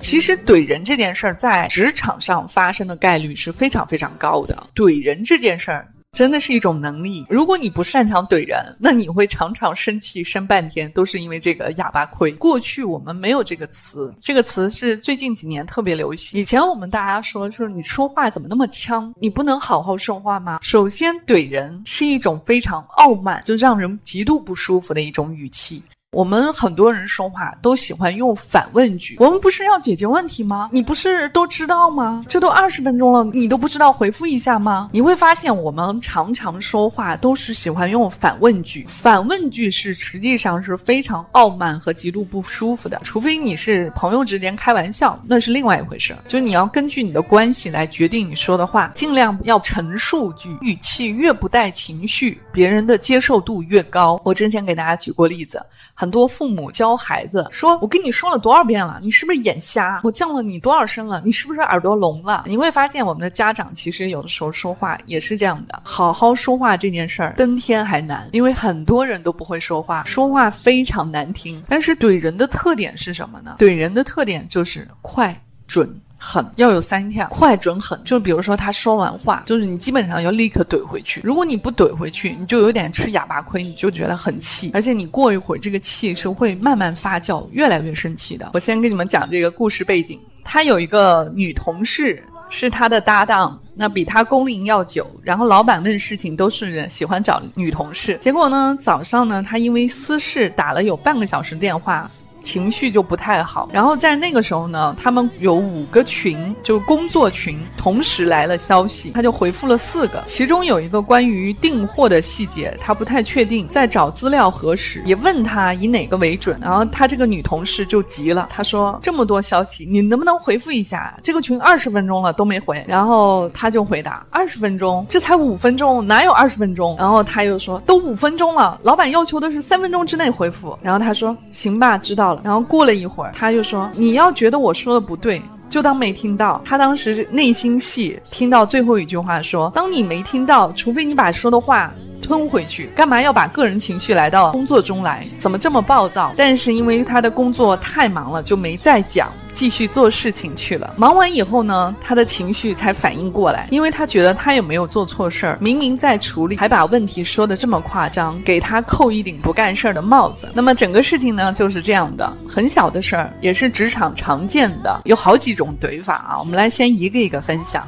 其实怼人这件事儿在职场上发生的概率是非常非常高的。怼人这件事儿。真的是一种能力。如果你不擅长怼人，那你会常常生气生半天，都是因为这个哑巴亏。过去我们没有这个词，这个词是最近几年特别流行。以前我们大家说说你说话怎么那么呛，你不能好好说话吗？首先，怼人是一种非常傲慢，就让人极度不舒服的一种语气。我们很多人说话都喜欢用反问句。我们不是要解决问题吗？你不是都知道吗？这都二十分钟了，你都不知道回复一下吗？你会发现，我们常常说话都是喜欢用反问句。反问句是实际上是非常傲慢和极度不舒服的。除非你是朋友之间开玩笑，那是另外一回事。就你要根据你的关系来决定你说的话，尽量要陈述句，语气越不带情绪，别人的接受度越高。我之前给大家举过例子。很多父母教孩子说：“我跟你说了多少遍了，你是不是眼瞎？我叫了你多少声了，你是不是耳朵聋了？”你会发现，我们的家长其实有的时候说话也是这样的。好好说话这件事儿，登天还难，因为很多人都不会说话，说话非常难听。但是怼人的特点是什么呢？怼人的特点就是快、准。狠要有三条，快、准、狠。就是比如说他说完话，就是你基本上要立刻怼回去。如果你不怼回去，你就有点吃哑巴亏，你就觉得很气，而且你过一会儿这个气是会慢慢发酵，越来越生气的。我先跟你们讲这个故事背景。他有一个女同事是他的搭档，那比他工龄要久。然后老板问事情都是喜欢找女同事。结果呢，早上呢，他因为私事打了有半个小时电话。情绪就不太好，然后在那个时候呢，他们有五个群，就是工作群，同时来了消息，他就回复了四个，其中有一个关于订货的细节，他不太确定，在找资料核实，也问他以哪个为准，然后他这个女同事就急了，他说这么多消息，你能不能回复一下？这个群二十分钟了都没回，然后他就回答二十分钟，这才五分钟，哪有二十分钟？然后他又说都五分钟了，老板要求的是三分钟之内回复，然后他说行吧，知道。然后过了一会儿，他就说：“你要觉得我说的不对，就当没听到。”他当时内心戏听到最后一句话说：“当你没听到，除非你把说的话。”吞回去，干嘛要把个人情绪来到工作中来？怎么这么暴躁？但是因为他的工作太忙了，就没再讲，继续做事情去了。忙完以后呢，他的情绪才反应过来，因为他觉得他也没有做错事儿，明明在处理，还把问题说的这么夸张，给他扣一顶不干事儿的帽子。那么整个事情呢，就是这样的，很小的事儿，也是职场常见的，有好几种怼法啊。我们来先一个一个分享。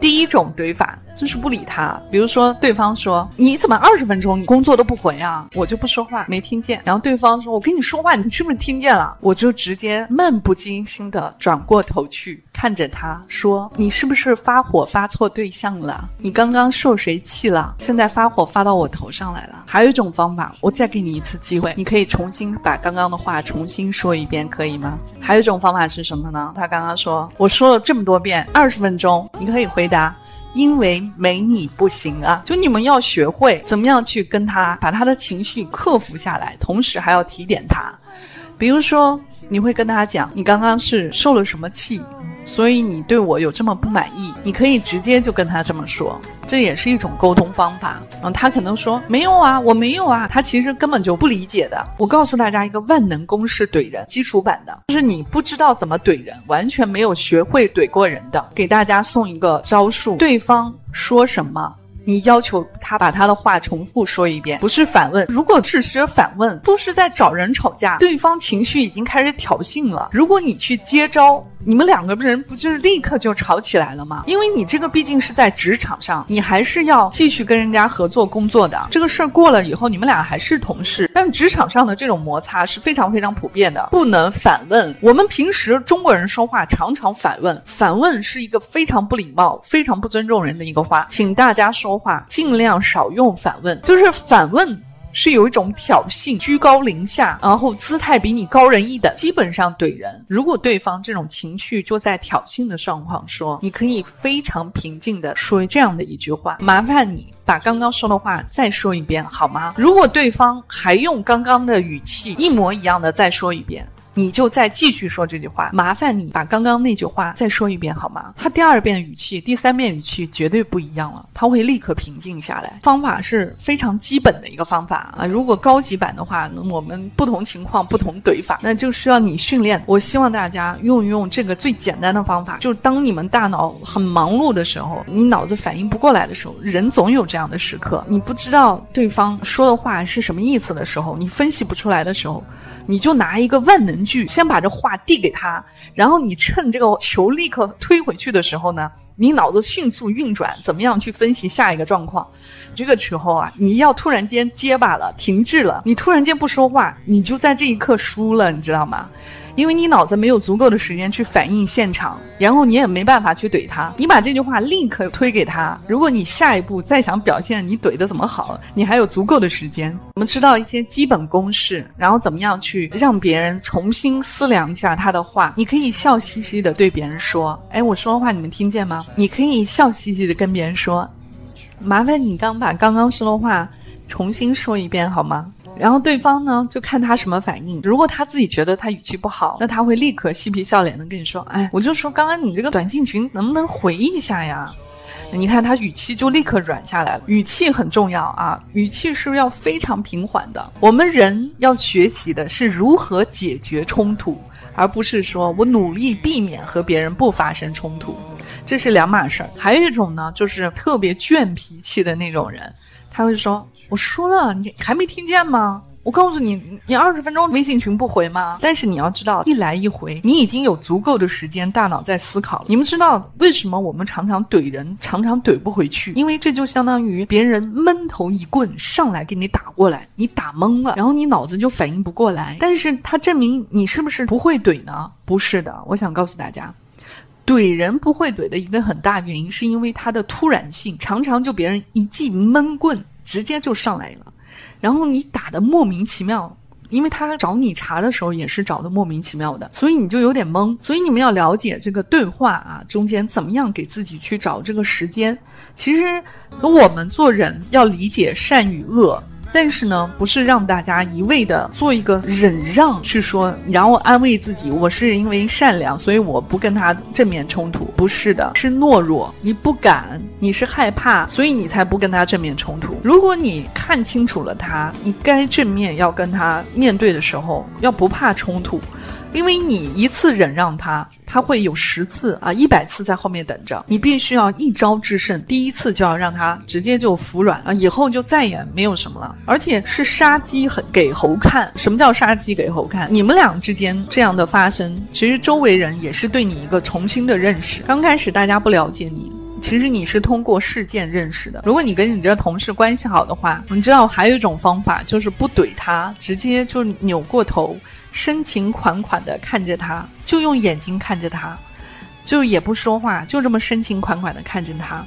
第一种怼法就是不理他，比如说对方说你怎么二十分钟你工作都不回啊，我就不说话，没听见。然后对方说我跟你说话，你是不是听见了？我就直接漫不经心的转过头去看着他说你是不是发火发错对象了？你刚刚受谁气了？现在发火发到我头上来了。还有一种方法，我再给你一次机会，你可以重新把刚刚的话重新说一遍，可以吗？还有一种方法是什么呢？他刚刚说我说了这么多遍，二十分钟，你可以回。答，因为没你不行啊！就你们要学会怎么样去跟他把他的情绪克服下来，同时还要提点他。比如说，你会跟他讲，你刚刚是受了什么气？所以你对我有这么不满意，你可以直接就跟他这么说，这也是一种沟通方法。嗯，他可能说没有啊，我没有啊，他其实根本就不理解的。我告诉大家一个万能公式怼人基础版的，就是你不知道怎么怼人，完全没有学会怼过人的，给大家送一个招数：对方说什么。你要求他把他的话重复说一遍，不是反问。如果只是反问，都是在找人吵架，对方情绪已经开始挑衅了。如果你去接招，你们两个人不就是立刻就吵起来了吗？因为你这个毕竟是在职场上，你还是要继续跟人家合作工作的。这个事儿过了以后，你们俩还是同事，但职场上的这种摩擦是非常非常普遍的，不能反问。我们平时中国人说话常常反问，反问是一个非常不礼貌、非常不尊重人的一个话，请大家说。话尽量少用反问，就是反问。是有一种挑衅、居高临下，然后姿态比你高人一等。基本上怼人，如果对方这种情绪就在挑衅的状况说，你可以非常平静的说这样的一句话：麻烦你把刚刚说的话再说一遍好吗？如果对方还用刚刚的语气一模一样的再说一遍。你就再继续说这句话，麻烦你把刚刚那句话再说一遍好吗？他第二遍语气、第三遍语气绝对不一样了，他会立刻平静下来。方法是非常基本的一个方法啊，如果高级版的话，我们不同情况不同怼法，那就需要你训练。我希望大家用一用这个最简单的方法，就是当你们大脑很忙碌的时候，你脑子反应不过来的时候，人总有这样的时刻，你不知道对方说的话是什么意思的时候，你分析不出来的时候。你就拿一个万能句，先把这话递给他，然后你趁这个球立刻推回去的时候呢，你脑子迅速运转，怎么样去分析下一个状况？这个时候啊，你要突然间结巴了，停滞了，你突然间不说话，你就在这一刻输了，你知道吗？因为你脑子没有足够的时间去反应现场，然后你也没办法去怼他。你把这句话立刻推给他。如果你下一步再想表现你怼的怎么好，你还有足够的时间。我们知道一些基本公式，然后怎么样去让别人重新思量一下他的话。你可以笑嘻嘻的对别人说：“哎，我说的话你们听见吗？”你可以笑嘻嘻的跟别人说：“麻烦你刚把刚刚说的话重新说一遍好吗？”然后对方呢，就看他什么反应。如果他自己觉得他语气不好，那他会立刻嬉皮笑脸的跟你说：“哎，我就说刚刚你这个短信群能不能回一下呀？”你看他语气就立刻软下来了。语气很重要啊，语气是要非常平缓的。我们人要学习的是如何解决冲突，而不是说我努力避免和别人不发生冲突，这是两码事儿。还有一种呢，就是特别倔脾气的那种人。他会说：“我说了，你还没听见吗？我告诉你，你二十分钟微信群不回吗？但是你要知道，一来一回，你已经有足够的时间，大脑在思考。你们知道为什么我们常常怼人，常常怼不回去？因为这就相当于别人闷头一棍上来给你打过来，你打懵了，然后你脑子就反应不过来。但是它证明你是不是不会怼呢？不是的，我想告诉大家。”怼人不会怼的一个很大原因，是因为它的突然性，常常就别人一记闷棍直接就上来了，然后你打的莫名其妙，因为他找你茬的时候也是找的莫名其妙的，所以你就有点懵。所以你们要了解这个对话啊，中间怎么样给自己去找这个时间。其实我们做人要理解善与恶。但是呢，不是让大家一味的做一个忍让去说，然后安慰自己，我是因为善良，所以我不跟他正面冲突。不是的，是懦弱，你不敢，你是害怕，所以你才不跟他正面冲突。如果你看清楚了他，你该正面要跟他面对的时候，要不怕冲突。因为你一次忍让他，他会有十次啊、一百次在后面等着。你必须要一招制胜，第一次就要让他直接就服软啊，以后就再也没有什么了。而且是杀鸡给猴看。什么叫杀鸡给猴看？你们俩之间这样的发生，其实周围人也是对你一个重新的认识。刚开始大家不了解你，其实你是通过事件认识的。如果你跟你这同事关系好的话，你知道还有一种方法，就是不怼他，直接就扭过头。深情款款的看着他，就用眼睛看着他，就也不说话，就这么深情款款的看着他，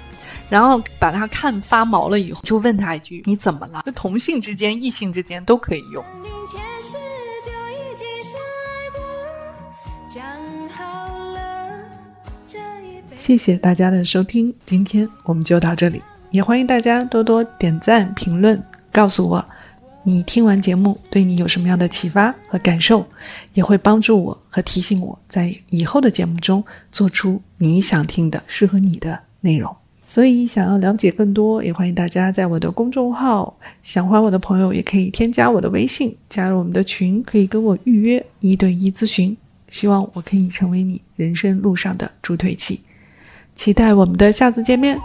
然后把他看发毛了以后，就问他一句：“你怎么了？”就同性之间、异性之间都可以用。谢谢大家的收听，今天我们就到这里，也欢迎大家多多点赞、评论，告诉我。你听完节目，对你有什么样的启发和感受，也会帮助我和提醒我在以后的节目中做出你想听的、适合你的内容。所以，想要了解更多，也欢迎大家在我的公众号“想欢我的朋友”也可以添加我的微信，加入我们的群，可以跟我预约一对一咨询。希望我可以成为你人生路上的助推器，期待我们的下次见面。